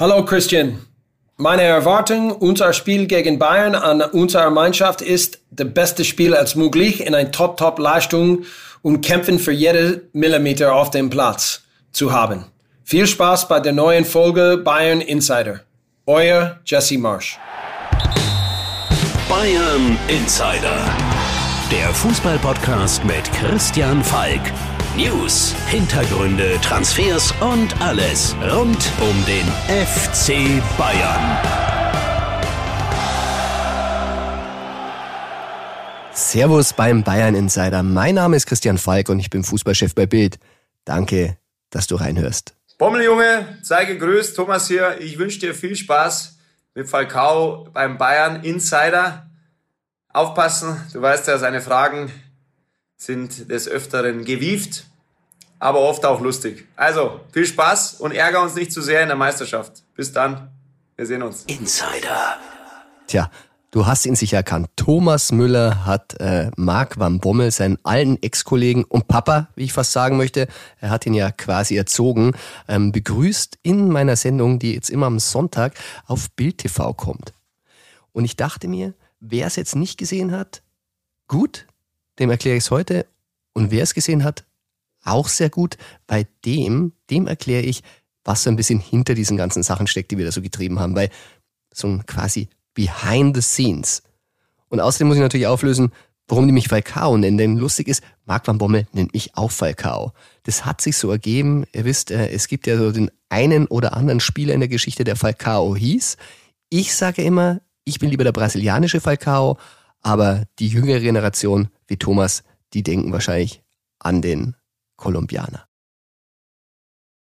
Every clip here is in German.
Hallo Christian. Meine Erwartung, unser Spiel gegen Bayern an unserer Mannschaft ist, das beste Spiel als möglich in ein Top-Top-Leistung und kämpfen für jede Millimeter auf dem Platz zu haben. Viel Spaß bei der neuen Folge Bayern Insider. Euer Jesse Marsch. Bayern Insider. Der Fußballpodcast mit Christian Falk. News, Hintergründe, Transfers und alles rund um den FC Bayern. Servus beim Bayern Insider. Mein Name ist Christian Falk und ich bin Fußballchef bei Bild. Danke, dass du reinhörst. Bommeljunge, sei gegrüßt. Thomas hier. Ich wünsche dir viel Spaß mit Falcao beim Bayern Insider. Aufpassen, du weißt ja, seine Fragen sind des Öfteren gewieft, aber oft auch lustig. Also, viel Spaß und ärger uns nicht zu sehr in der Meisterschaft. Bis dann. Wir sehen uns. Insider. Tja, du hast ihn sicher erkannt. Thomas Müller hat äh, Marc van Bommel, seinen alten Ex-Kollegen und Papa, wie ich fast sagen möchte, er hat ihn ja quasi erzogen, ähm, begrüßt in meiner Sendung, die jetzt immer am Sonntag auf Bild TV kommt. Und ich dachte mir, wer es jetzt nicht gesehen hat, gut, dem erkläre ich es heute. Und wer es gesehen hat, auch sehr gut. Bei dem, dem erkläre ich, was so ein bisschen hinter diesen ganzen Sachen steckt, die wir da so getrieben haben. Weil so ein quasi behind the scenes. Und außerdem muss ich natürlich auflösen, warum die mich Falcao nennen. Denn lustig ist, Marc van Bommel nennt mich auch Falcao. Das hat sich so ergeben. Ihr wisst, äh, es gibt ja so den einen oder anderen Spieler in der Geschichte, der Falcao hieß. Ich sage immer, ich bin lieber der brasilianische Falcao, aber die jüngere Generation wie Thomas, die denken wahrscheinlich an den Kolumbianer.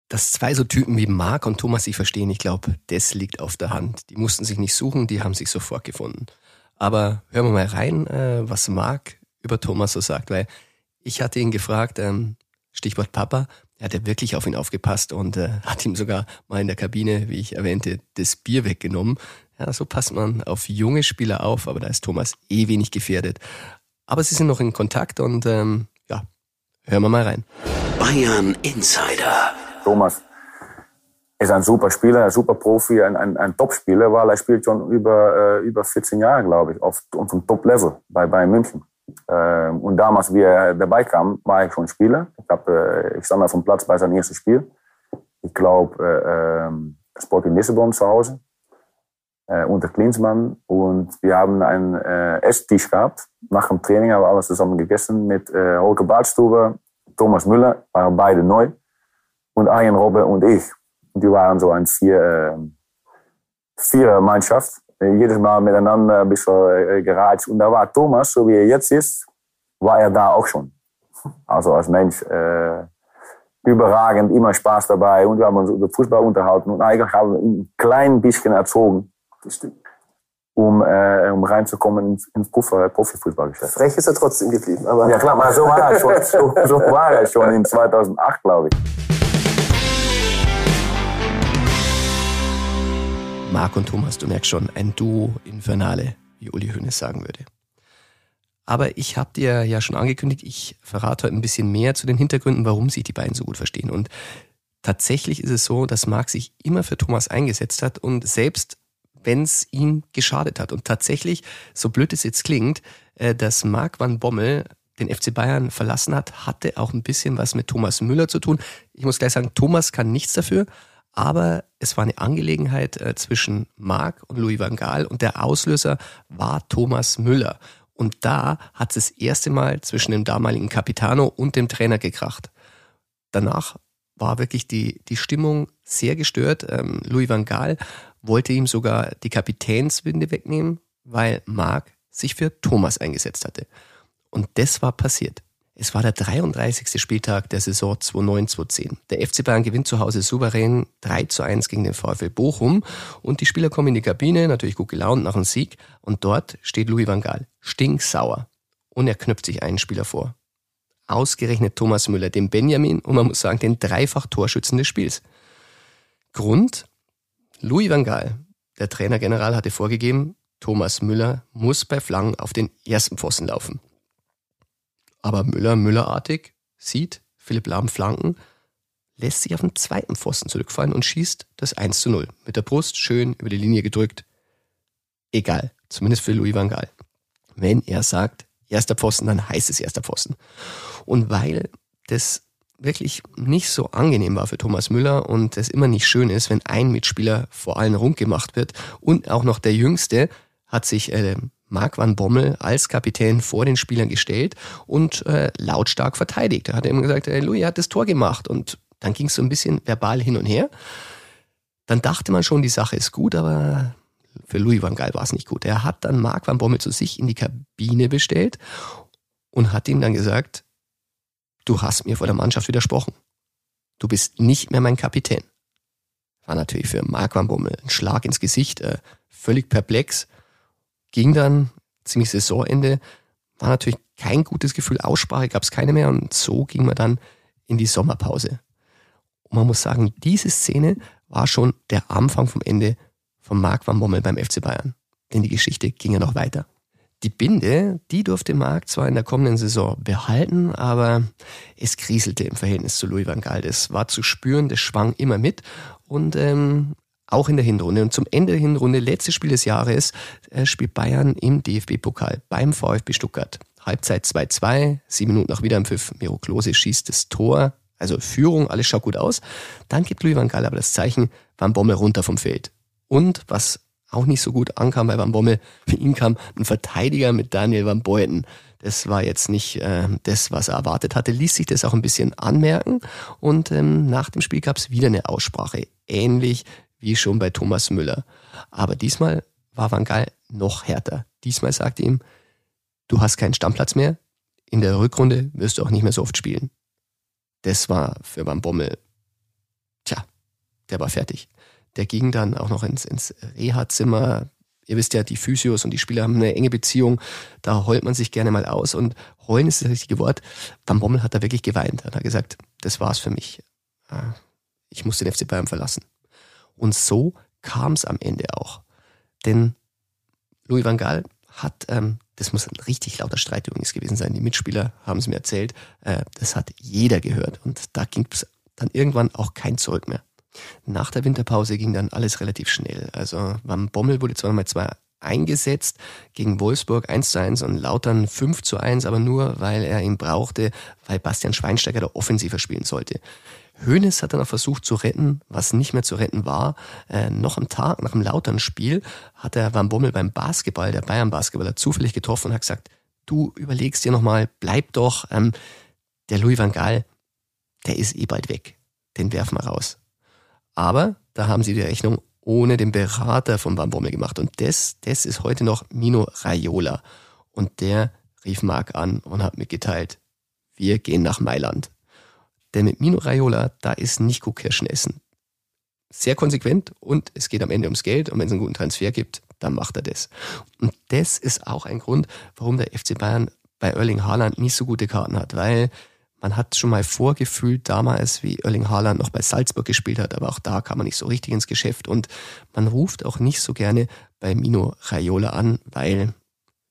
Dass zwei so Typen wie Marc und Thomas sich verstehen, ich glaube, das liegt auf der Hand. Die mussten sich nicht suchen, die haben sich sofort gefunden. Aber hören wir mal rein, äh, was Marc über Thomas so sagt, weil ich hatte ihn gefragt, ähm, Stichwort Papa, er hat ja wirklich auf ihn aufgepasst und äh, hat ihm sogar mal in der Kabine, wie ich erwähnte, das Bier weggenommen. Ja, so passt man auf junge Spieler auf, aber da ist Thomas eh wenig gefährdet. Aber sie sind noch in Kontakt und ähm, hören wir mal rein. Bayern Insider. Thomas ist ein super Spieler, ein super Profi, ein, ein, ein Top-Spieler, weil er spielt schon über, äh, über 14 Jahre, glaube ich, auf, auf dem Top-Level bei Bayern München. Ähm, und damals, wie er dabei kam, war ich schon Spieler. Ich, hab, äh, ich stand auf dem Platz bei seinem ersten Spiel. Ich glaube, äh, ähm, Sport in Lissabon zu Hause äh, unter Klinsmann und wir haben einen äh, Esstisch gehabt. Nach dem Training haben wir alles zusammen gegessen mit äh, Holger Badstuber, Thomas Müller, waren beide neu und Arjen Robbe und ich. Die waren so ein vier, äh, vier Mannschaft. Jedes Mal miteinander ein bisschen äh, geratscht. Und da war Thomas, so wie er jetzt ist, war er da auch schon. Also als Mensch äh, überragend, immer Spaß dabei und wir haben uns über Fußball unterhalten und eigentlich haben wir ihn ein klein bisschen erzogen um, äh, um reinzukommen ins, ins Profifußballgeschäft. Frech ist er trotzdem geblieben. Aber ja klar, aber so war er schon, so, so war er schon in 2008, glaube ich. Marc und Thomas, du merkst schon, ein Duo Infernale, wie Uli Hoeneß sagen würde. Aber ich habe dir ja schon angekündigt, ich verrate heute ein bisschen mehr zu den Hintergründen, warum sich die beiden so gut verstehen. Und tatsächlich ist es so, dass Marc sich immer für Thomas eingesetzt hat und selbst wenn es ihm geschadet hat. Und tatsächlich, so blöd es jetzt klingt, äh, dass Marc van Bommel den FC Bayern verlassen hat, hatte auch ein bisschen was mit Thomas Müller zu tun. Ich muss gleich sagen, Thomas kann nichts dafür, aber es war eine Angelegenheit äh, zwischen Marc und Louis van Gaal und der Auslöser war Thomas Müller. Und da hat es das erste Mal zwischen dem damaligen Capitano und dem Trainer gekracht. Danach war wirklich die, die Stimmung sehr gestört. Ähm, Louis van Gaal wollte ihm sogar die Kapitänswinde wegnehmen, weil Marc sich für Thomas eingesetzt hatte. Und das war passiert. Es war der 33. Spieltag der Saison 2009-2010. Der FC Bayern gewinnt zu Hause souverän 3 zu 1 gegen den VfL Bochum und die Spieler kommen in die Kabine, natürlich gut gelaunt nach dem Sieg und dort steht Louis van Gaal, stinksauer und er knüpft sich einen Spieler vor. Ausgerechnet Thomas Müller, den Benjamin und man muss sagen, den dreifach Torschützen des Spiels. Grund? Louis van Gaal, der Trainergeneral, hatte vorgegeben, Thomas Müller muss bei Flanken auf den ersten Pfosten laufen. Aber Müller Müllerartig sieht Philipp Lahm Flanken, lässt sich auf den zweiten Pfosten zurückfallen und schießt das 1 zu 0. Mit der Brust schön über die Linie gedrückt. Egal, zumindest für Louis van Gaal. Wenn er sagt, erster Pfosten, dann heißt es erster Pfosten. Und weil das wirklich nicht so angenehm war für Thomas Müller und es immer nicht schön ist, wenn ein Mitspieler vor allen rund gemacht wird und auch noch der Jüngste hat sich äh, Marc van Bommel als Kapitän vor den Spielern gestellt und äh, lautstark verteidigt. Er hat ihm gesagt, hey, Louis hat das Tor gemacht und dann ging es so ein bisschen verbal hin und her. Dann dachte man schon, die Sache ist gut, aber für Louis van Gaal war es nicht gut. Er hat dann Marc van Bommel zu sich in die Kabine bestellt und hat ihm dann gesagt, du hast mir vor der Mannschaft widersprochen. Du bist nicht mehr mein Kapitän. War natürlich für Marc van Bommel ein Schlag ins Gesicht, äh, völlig perplex. Ging dann ziemlich Saisonende, war natürlich kein gutes Gefühl, Aussprache gab es keine mehr und so ging man dann in die Sommerpause. Und man muss sagen, diese Szene war schon der Anfang vom Ende von Marc van Bommel beim FC Bayern. Denn die Geschichte ging ja noch weiter. Die Binde, die durfte Marc zwar in der kommenden Saison behalten, aber es kriselte im Verhältnis zu Louis van Gaal. Das war zu spüren, das schwang immer mit und ähm, auch in der Hinrunde. Und zum Ende der Hinrunde, letztes Spiel des Jahres, äh, spielt Bayern im DFB-Pokal beim VfB Stuttgart. Halbzeit 2-2, sieben Minuten nach Wiederanpfiff. Miro Klose schießt das Tor, also Führung, alles schaut gut aus. Dann gibt Louis van Gaal aber das Zeichen, Van Bommel runter vom Feld. Und was auch nicht so gut ankam bei Van Bommel, für ihn kam ein Verteidiger mit Daniel Van Beuten. Das war jetzt nicht äh, das, was er erwartet hatte, ließ sich das auch ein bisschen anmerken. Und ähm, nach dem Spiel gab es wieder eine Aussprache, ähnlich wie schon bei Thomas Müller. Aber diesmal war Van Gaal noch härter. Diesmal sagte ihm, du hast keinen Stammplatz mehr, in der Rückrunde wirst du auch nicht mehr so oft spielen. Das war für Van Bommel, tja, der war fertig. Der ging dann auch noch ins, ins Reha-Zimmer. Ihr wisst ja, die Physios und die Spieler haben eine enge Beziehung. Da heult man sich gerne mal aus. Und heulen ist das richtige Wort. Van Bommel hat da wirklich geweint. Er hat gesagt, das war's für mich. Ah, ich muss den FC Bayern verlassen. Und so kam es am Ende auch. Denn Louis van Gaal hat, ähm, das muss ein richtig lauter Streit übrigens gewesen sein, die Mitspieler haben es mir erzählt, äh, das hat jeder gehört. Und da ging es dann irgendwann auch kein Zurück mehr. Nach der Winterpause ging dann alles relativ schnell. Also Van Bommel wurde zwar nochmal zwei eingesetzt gegen Wolfsburg 1 zu 1 und Lautern 5 zu 1, aber nur, weil er ihn brauchte, weil Bastian Schweinsteiger der Offensiver spielen sollte. Hoeneß hat dann auch versucht zu retten, was nicht mehr zu retten war. Äh, noch am Tag nach dem Lautern-Spiel hat er Van Bommel beim Basketball, der Bayern-Basketballer, zufällig getroffen und hat gesagt, du überlegst dir nochmal, bleib doch, ähm, der Louis van Gaal, der ist eh bald weg. Den werfen wir raus. Aber da haben sie die Rechnung ohne den Berater von Van gemacht. Und das, das ist heute noch Mino Raiola. Und der rief Marc an und hat mitgeteilt, wir gehen nach Mailand. Denn mit Mino Raiola, da ist Nico Kirschen essen. Sehr konsequent und es geht am Ende ums Geld. Und wenn es einen guten Transfer gibt, dann macht er das. Und das ist auch ein Grund, warum der FC Bayern bei Erling Haaland nicht so gute Karten hat, weil man hat schon mal vorgefühlt damals, wie Erling Haaland noch bei Salzburg gespielt hat, aber auch da kam man nicht so richtig ins Geschäft und man ruft auch nicht so gerne bei Mino Raiola an, weil,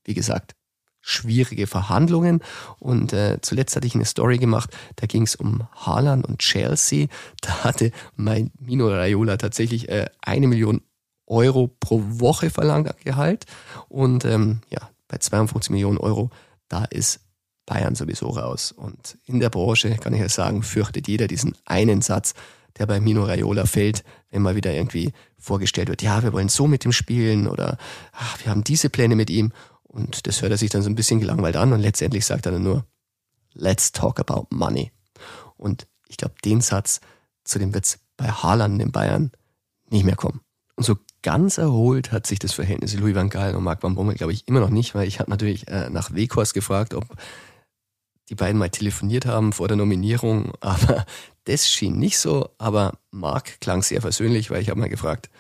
wie gesagt, schwierige Verhandlungen. Und äh, zuletzt hatte ich eine Story gemacht, da ging es um Haaland und Chelsea. Da hatte mein Mino Raiola tatsächlich äh, eine Million Euro pro Woche verlangt Gehalt. Und ähm, ja, bei 52 Millionen Euro, da ist Bayern sowieso raus. Und in der Branche, kann ich ja sagen, fürchtet jeder diesen einen Satz, der bei Mino Raiola fällt, wenn mal wieder irgendwie vorgestellt wird, ja, wir wollen so mit ihm spielen oder ach, wir haben diese Pläne mit ihm. Und das hört er sich dann so ein bisschen gelangweilt an und letztendlich sagt er dann nur, let's talk about money. Und ich glaube, den Satz, zu dem wird es bei Haaland in Bayern nicht mehr kommen. Und so ganz erholt hat sich das Verhältnis Louis van Gaal und Marc van Bommel, glaube ich, immer noch nicht, weil ich habe natürlich äh, nach Weghorst gefragt, ob die beiden mal telefoniert haben vor der Nominierung, aber das schien nicht so. Aber Marc klang sehr versöhnlich, weil ich habe mal gefragt,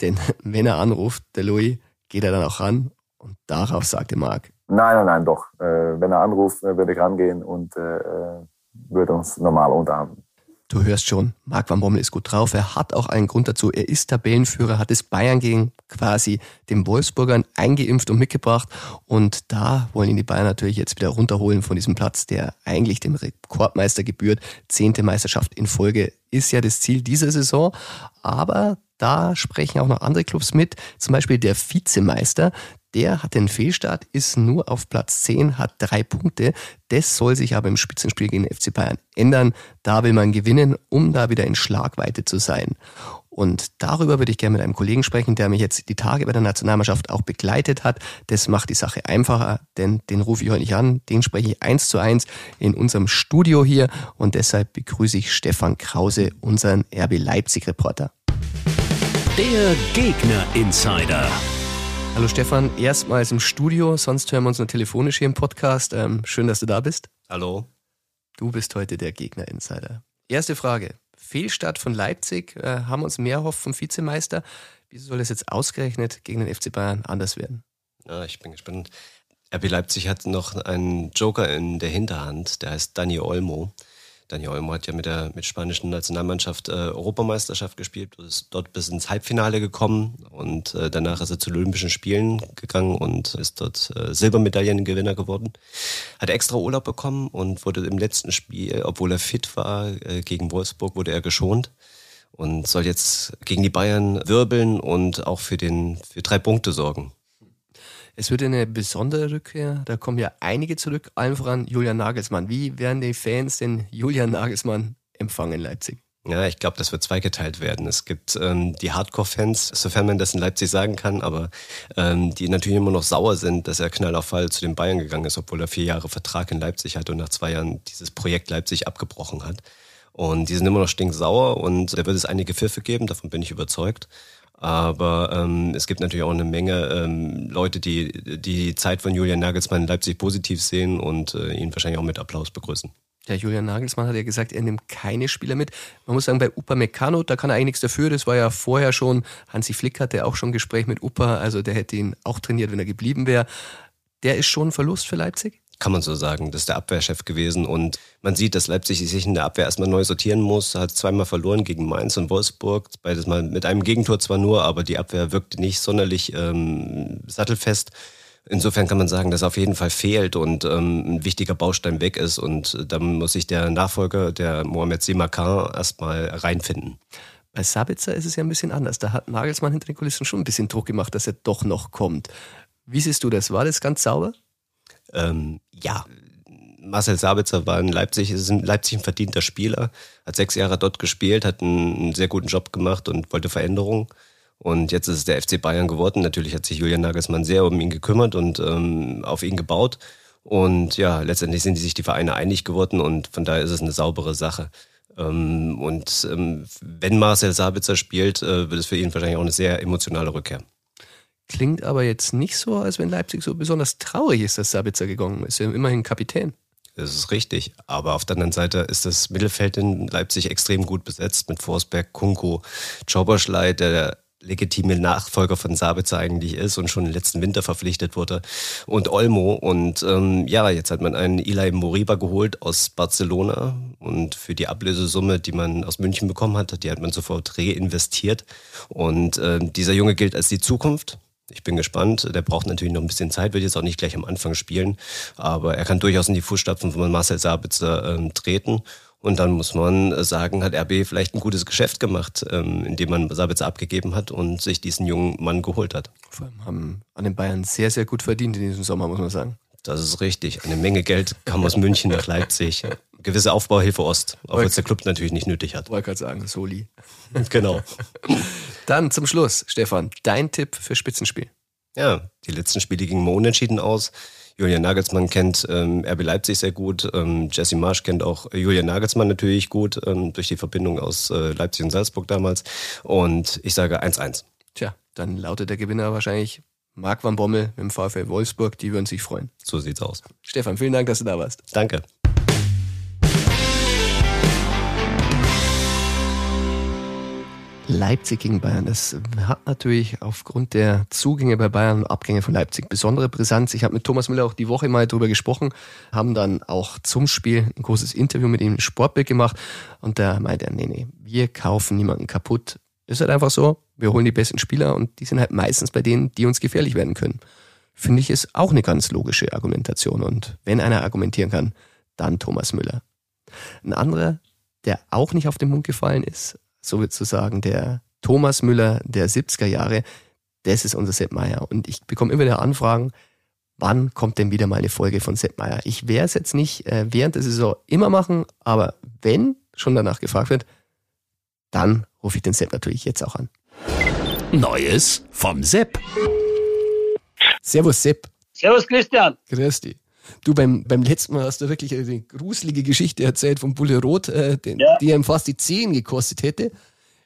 denn wenn er anruft, der Louis, geht er dann auch ran? Und darauf sagte Marc. Nein, nein, nein, doch. Äh, wenn er anruft, äh, würde ich rangehen und äh, würde uns normal unterhalten. Du hörst schon, Marc van Bommel ist gut drauf. Er hat auch einen Grund dazu. Er ist Tabellenführer, hat es Bayern gegen quasi den Wolfsburgern eingeimpft und mitgebracht. Und da wollen ihn die Bayern natürlich jetzt wieder runterholen von diesem Platz, der eigentlich dem Rekordmeister gebührt. Zehnte Meisterschaft in Folge ist ja das Ziel dieser Saison. Aber da sprechen auch noch andere Clubs mit, zum Beispiel der Vizemeister, der hat den Fehlstart, ist nur auf Platz 10, hat drei Punkte. Das soll sich aber im Spitzenspiel gegen den FC Bayern ändern. Da will man gewinnen, um da wieder in Schlagweite zu sein. Und darüber würde ich gerne mit einem Kollegen sprechen, der mich jetzt die Tage bei der Nationalmannschaft auch begleitet hat. Das macht die Sache einfacher, denn den rufe ich heute nicht an. Den spreche ich eins zu eins in unserem Studio hier. Und deshalb begrüße ich Stefan Krause, unseren RB Leipzig Reporter. Der Gegner Insider. Hallo Stefan, erstmals im Studio, sonst hören wir uns nur telefonisch hier im Podcast. Ähm, schön, dass du da bist. Hallo. Du bist heute der Gegner-Insider. Erste Frage. Fehlstart von Leipzig, äh, haben uns mehr erhofft vom Vizemeister. Wieso soll es jetzt ausgerechnet gegen den FC Bayern anders werden? Ja, ich bin gespannt. RB Leipzig hat noch einen Joker in der Hinterhand, der heißt Dani Olmo. Daniel Olmo hat ja mit der mit spanischen Nationalmannschaft äh, Europameisterschaft gespielt, ist dort bis ins Halbfinale gekommen und äh, danach ist er zu Olympischen Spielen gegangen und ist dort äh, Silbermedaillengewinner geworden. Hat extra Urlaub bekommen und wurde im letzten Spiel, obwohl er fit war, äh, gegen Wolfsburg wurde er geschont und soll jetzt gegen die Bayern wirbeln und auch für den für drei Punkte sorgen. Es wird eine besondere Rückkehr. Da kommen ja einige zurück, allen voran Julian Nagelsmann. Wie werden die Fans denn Julian Nagelsmann empfangen in Leipzig? Ja, ich glaube, das wird zweigeteilt werden. Es gibt ähm, die Hardcore-Fans, sofern man das in Leipzig sagen kann, aber ähm, die natürlich immer noch sauer sind, dass er knall auf Fall zu den Bayern gegangen ist, obwohl er vier Jahre Vertrag in Leipzig hat und nach zwei Jahren dieses Projekt Leipzig abgebrochen hat. Und die sind immer noch stinksauer und da wird es einige Pfiffe geben, davon bin ich überzeugt. Aber ähm, es gibt natürlich auch eine Menge ähm, Leute, die die Zeit von Julian Nagelsmann in Leipzig positiv sehen und äh, ihn wahrscheinlich auch mit Applaus begrüßen. Ja, Julian Nagelsmann hat ja gesagt, er nimmt keine Spieler mit. Man muss sagen, bei Upa Meccano, da kann er eigentlich nichts dafür. Das war ja vorher schon, Hansi Flick hatte auch schon ein Gespräch mit Upa, also der hätte ihn auch trainiert, wenn er geblieben wäre. Der ist schon ein Verlust für Leipzig? Kann man so sagen. Das ist der Abwehrchef gewesen und man sieht, dass Leipzig sich in der Abwehr erstmal neu sortieren muss. Hat zweimal verloren gegen Mainz und Wolfsburg. Beides mal mit einem Gegentor zwar nur, aber die Abwehr wirkte nicht sonderlich ähm, sattelfest. Insofern kann man sagen, dass auf jeden Fall fehlt und ähm, ein wichtiger Baustein weg ist und äh, dann muss sich der Nachfolger, der Mohamed Simakan, erstmal reinfinden. Bei Sabitzer ist es ja ein bisschen anders. Da hat Nagelsmann hinter den Kulissen schon ein bisschen Druck gemacht, dass er doch noch kommt. Wie siehst du das? War das ganz sauber? Ähm, ja, Marcel Sabitzer war in Leipzig, ist in Leipzig ein verdienter Spieler, hat sechs Jahre dort gespielt, hat einen, einen sehr guten Job gemacht und wollte Veränderungen. Und jetzt ist es der FC Bayern geworden. Natürlich hat sich Julian Nagelsmann sehr um ihn gekümmert und ähm, auf ihn gebaut. Und ja, letztendlich sind sich die Vereine einig geworden und von daher ist es eine saubere Sache. Ähm, und ähm, wenn Marcel Sabitzer spielt, äh, wird es für ihn wahrscheinlich auch eine sehr emotionale Rückkehr. Klingt aber jetzt nicht so, als wenn Leipzig so besonders traurig ist, dass Sabitzer gegangen ist. Er ist immerhin Kapitän. Das ist richtig. Aber auf der anderen Seite ist das Mittelfeld in Leipzig extrem gut besetzt mit Forsberg, Kunko, Czoboschlei, der legitime Nachfolger von Sabitzer eigentlich ist und schon im letzten Winter verpflichtet wurde. Und Olmo. Und ähm, ja, jetzt hat man einen Eli Moriba geholt aus Barcelona. Und für die Ablösesumme, die man aus München bekommen hat, die hat man sofort reinvestiert. Und äh, dieser Junge gilt als die Zukunft. Ich bin gespannt. Der braucht natürlich noch ein bisschen Zeit, wird jetzt auch nicht gleich am Anfang spielen. Aber er kann durchaus in die Fußstapfen von Marcel Sabitzer ähm, treten. Und dann muss man sagen, hat RB vielleicht ein gutes Geschäft gemacht, ähm, indem man Sabitzer abgegeben hat und sich diesen jungen Mann geholt hat. Vor allem haben an den Bayern sehr, sehr gut verdient in diesem Sommer, muss man sagen. Das ist richtig. Eine Menge Geld kam aus München nach Leipzig. Gewisse Aufbauhilfe Ost, auch wenn es der Club natürlich nicht nötig hat. Wollte gerade sagen, Soli. genau. Dann zum Schluss, Stefan, dein Tipp für Spitzenspiel. Ja, die letzten Spiele gingen mal unentschieden aus. Julian Nagelsmann kennt ähm, RB Leipzig sehr gut. Ähm, Jesse Marsch kennt auch Julian Nagelsmann natürlich gut, ähm, durch die Verbindung aus äh, Leipzig und Salzburg damals. Und ich sage 1-1. Tja, dann lautet der Gewinner wahrscheinlich Marc van Bommel dem VfL Wolfsburg. Die würden sich freuen. So sieht's aus. Stefan, vielen Dank, dass du da warst. Danke. Leipzig gegen Bayern. Das hat natürlich aufgrund der Zugänge bei Bayern und Abgänge von Leipzig besondere Brisanz. Ich habe mit Thomas Müller auch die Woche mal drüber gesprochen, haben dann auch zum Spiel ein großes Interview mit ihm im Sportbild gemacht und da meinte er, nee, nee, wir kaufen niemanden kaputt. Ist halt einfach so, wir holen die besten Spieler und die sind halt meistens bei denen, die uns gefährlich werden können. Finde ich ist auch eine ganz logische Argumentation und wenn einer argumentieren kann, dann Thomas Müller. Ein anderer, der auch nicht auf den Mund gefallen ist, sozusagen der Thomas Müller der 70er Jahre, das ist unser Sepp Meier. Und ich bekomme immer wieder Anfragen, wann kommt denn wieder mal eine Folge von Sepp Meier? Ich werde es jetzt nicht äh, während der Saison immer machen, aber wenn schon danach gefragt wird, dann rufe ich den Sepp natürlich jetzt auch an. Neues vom Sepp. Servus Sepp. Servus Christian. Grüß dich. Du, beim, beim letzten Mal hast du wirklich eine gruselige Geschichte erzählt vom Bulle Rot, äh, den, Ja. die ihm fast die Zehen gekostet hätte.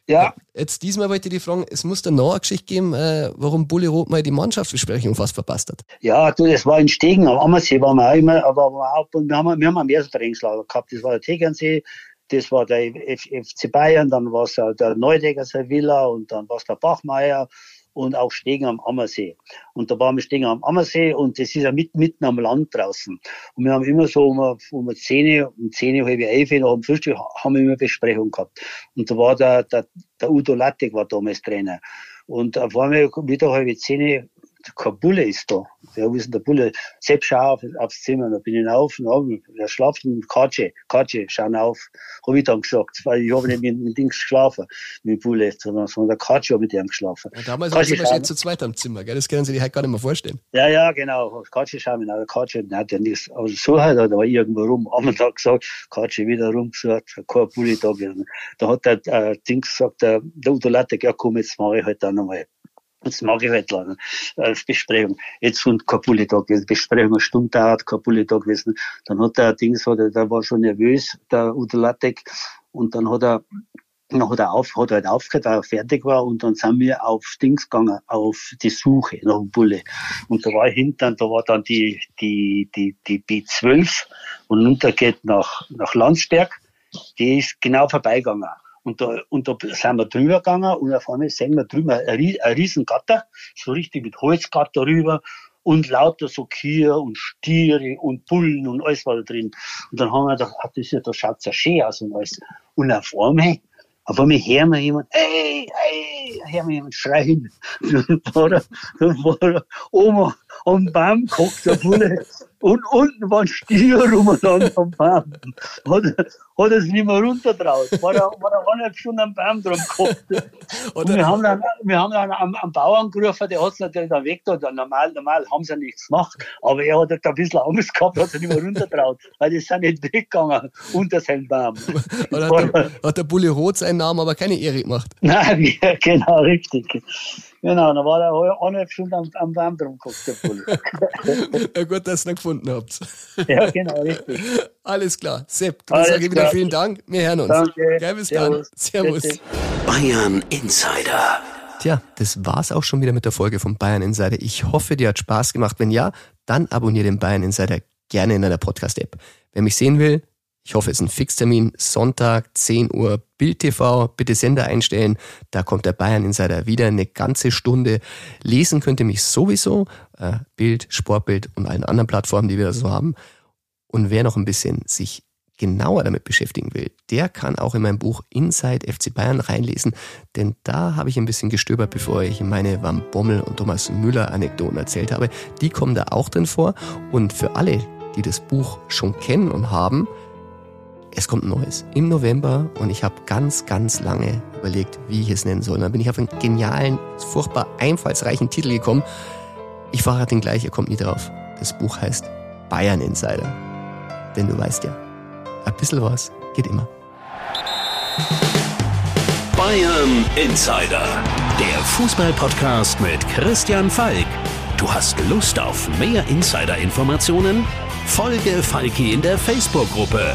Ja, Jetzt diesmal wollte ich dich fragen, es muss da noch eine Geschichte geben, äh, warum Bulle Rot mal die Mannschaftsbesprechung fast verpasst hat. ja, du, das war in Stegen am Ammersee, waren wir auch immer, aber auch, wir haben, wir haben ein Mehrtrainingslager gehabt. Das war der Tegernsee, das war der F FC Bayern, dann war es der Neudecker Villa und dann war es der Bachmeier und auch Stegen am Ammersee. Und da waren wir Stegen am Ammersee und das ist ja mit, mitten am Land draußen. Und wir haben immer so um, um 10, um 10, halb 11 nach dem Frühstück haben wir immer Besprechung gehabt. Und da war der, der, der Udo Lattek war damals Trainer. Und auf einmal wieder halb 10 kein Bulle ist da. Ja, wo ist denn der Bulle? Sepp, schau auf, aufs Zimmer. Da bin ich auf, na, er schlaft und Katsche, Katsche, schau auf. Hab ich dann gesagt, weil ich habe nicht mit dem Ding geschlafen, mit dem Bulle, sondern, sondern der Katsche hat mit dem geschlafen. Ja, damals waren sie schau- wahrscheinlich zu zweit am Zimmer, gell? das können sie sich halt gar nicht mehr vorstellen. ja, ja, genau. Katsche schauen wir nach. Der Katsche hat ja nichts. Aber so halt, da war irgendwo rum. Am Tag gesagt, Katsche wieder rumgesucht, kein Bulli da gewesen. Da hat der, äh, Dings gesagt, der, der Udo Lattek, ja komm, jetzt mache ich halt dann nochmal. Jetzt mag ich halt lang, äh, Besprechung. Jetzt sind kein Bulli da gewesen. Besprechung eine Stunde dauert, kein Bulli da gewesen. Dann hat der Dings, hat er, der war schon nervös, der Udo Lattek. Und dann hat er, dann hat er auf, hat er halt aufgehört, weil er fertig war und dann sind wir auf Dings gegangen, auf die Suche nach dem Bulle. Und da war hinten, da war dann die, die, die, die B12 und runter geht nach, nach Landsberg. Die ist genau vorbeigegangen. Und da, und da sind wir drüber gegangen und auf einmal sehen wir drüber ein, Rie- ein riesen Gatter, so richtig mit Holzgatter rüber und lauter so Kühe und Stiere und Bullen und alles war da drin. Und dann haben wir gedacht, ah, das, ja, da schaut's ja schön aus und alles. Und auf einmal, auf einmal hören wir jemand, hey, hey, hören wir jemand schreien. Dann war er, dann war er oben am Baum gehockt, der Bulle. Und unten waren Stiere rumeinander am Baum. Hat er, hat sich nicht mehr runtertraut. War er, war er eineinhalb Stunden am Baum drum. Und wir haben dann, wir haben dann am, am Bauern gerufen, der hat's natürlich dann weg da. Normal, normal haben sie nichts gemacht. Aber er hat halt ein bisschen Angst gehabt, hat sich nicht mehr runtertraut. Weil die sind nicht weggegangen unter seinem Baum. Hat der, hat der Bulle Rot seinen Namen aber keine Ehre gemacht? Nein, genau, richtig. Genau, dann war er eineinhalb Stunden am, am Baum drum gehockt, der Bulle. Ja, gut, dass ihr ihn gefunden habt. ja, genau, richtig. Alles klar. Sepp, dann Alles sage ich wieder klar. vielen Dank. Wir hören uns. Danke. Gell, bis Servus. dann. Servus. Bitte. Bayern Insider. Tja, das war's auch schon wieder mit der Folge von Bayern Insider. Ich hoffe, dir hat Spaß gemacht. Wenn ja, dann abonniere den Bayern Insider gerne in deiner Podcast-App. Wer mich sehen will, ich hoffe, es ist ein Fixtermin. Sonntag, 10 Uhr, Bild TV. Bitte Sender einstellen. Da kommt der Bayern Insider wieder eine ganze Stunde. Lesen könnt ihr mich sowieso. Äh, Bild, Sportbild und allen anderen Plattformen, die wir so haben. Und wer noch ein bisschen sich genauer damit beschäftigen will, der kann auch in mein Buch Inside FC Bayern reinlesen, denn da habe ich ein bisschen gestöbert, bevor ich meine Van Bommel und Thomas Müller Anekdoten erzählt habe. Die kommen da auch drin vor und für alle, die das Buch schon kennen und haben, es kommt Neues im November und ich habe ganz, ganz lange überlegt, wie ich es nennen soll. Und dann bin ich auf einen genialen, furchtbar einfallsreichen Titel gekommen. Ich verrate ihn gleich, ihr kommt nie drauf. Das Buch heißt Bayern Insider. Denn du weißt ja, ein bisschen was geht immer. Bayern Insider. Der Fußballpodcast mit Christian Falk. Du hast Lust auf mehr Insider-Informationen? Folge Falki in der Facebook-Gruppe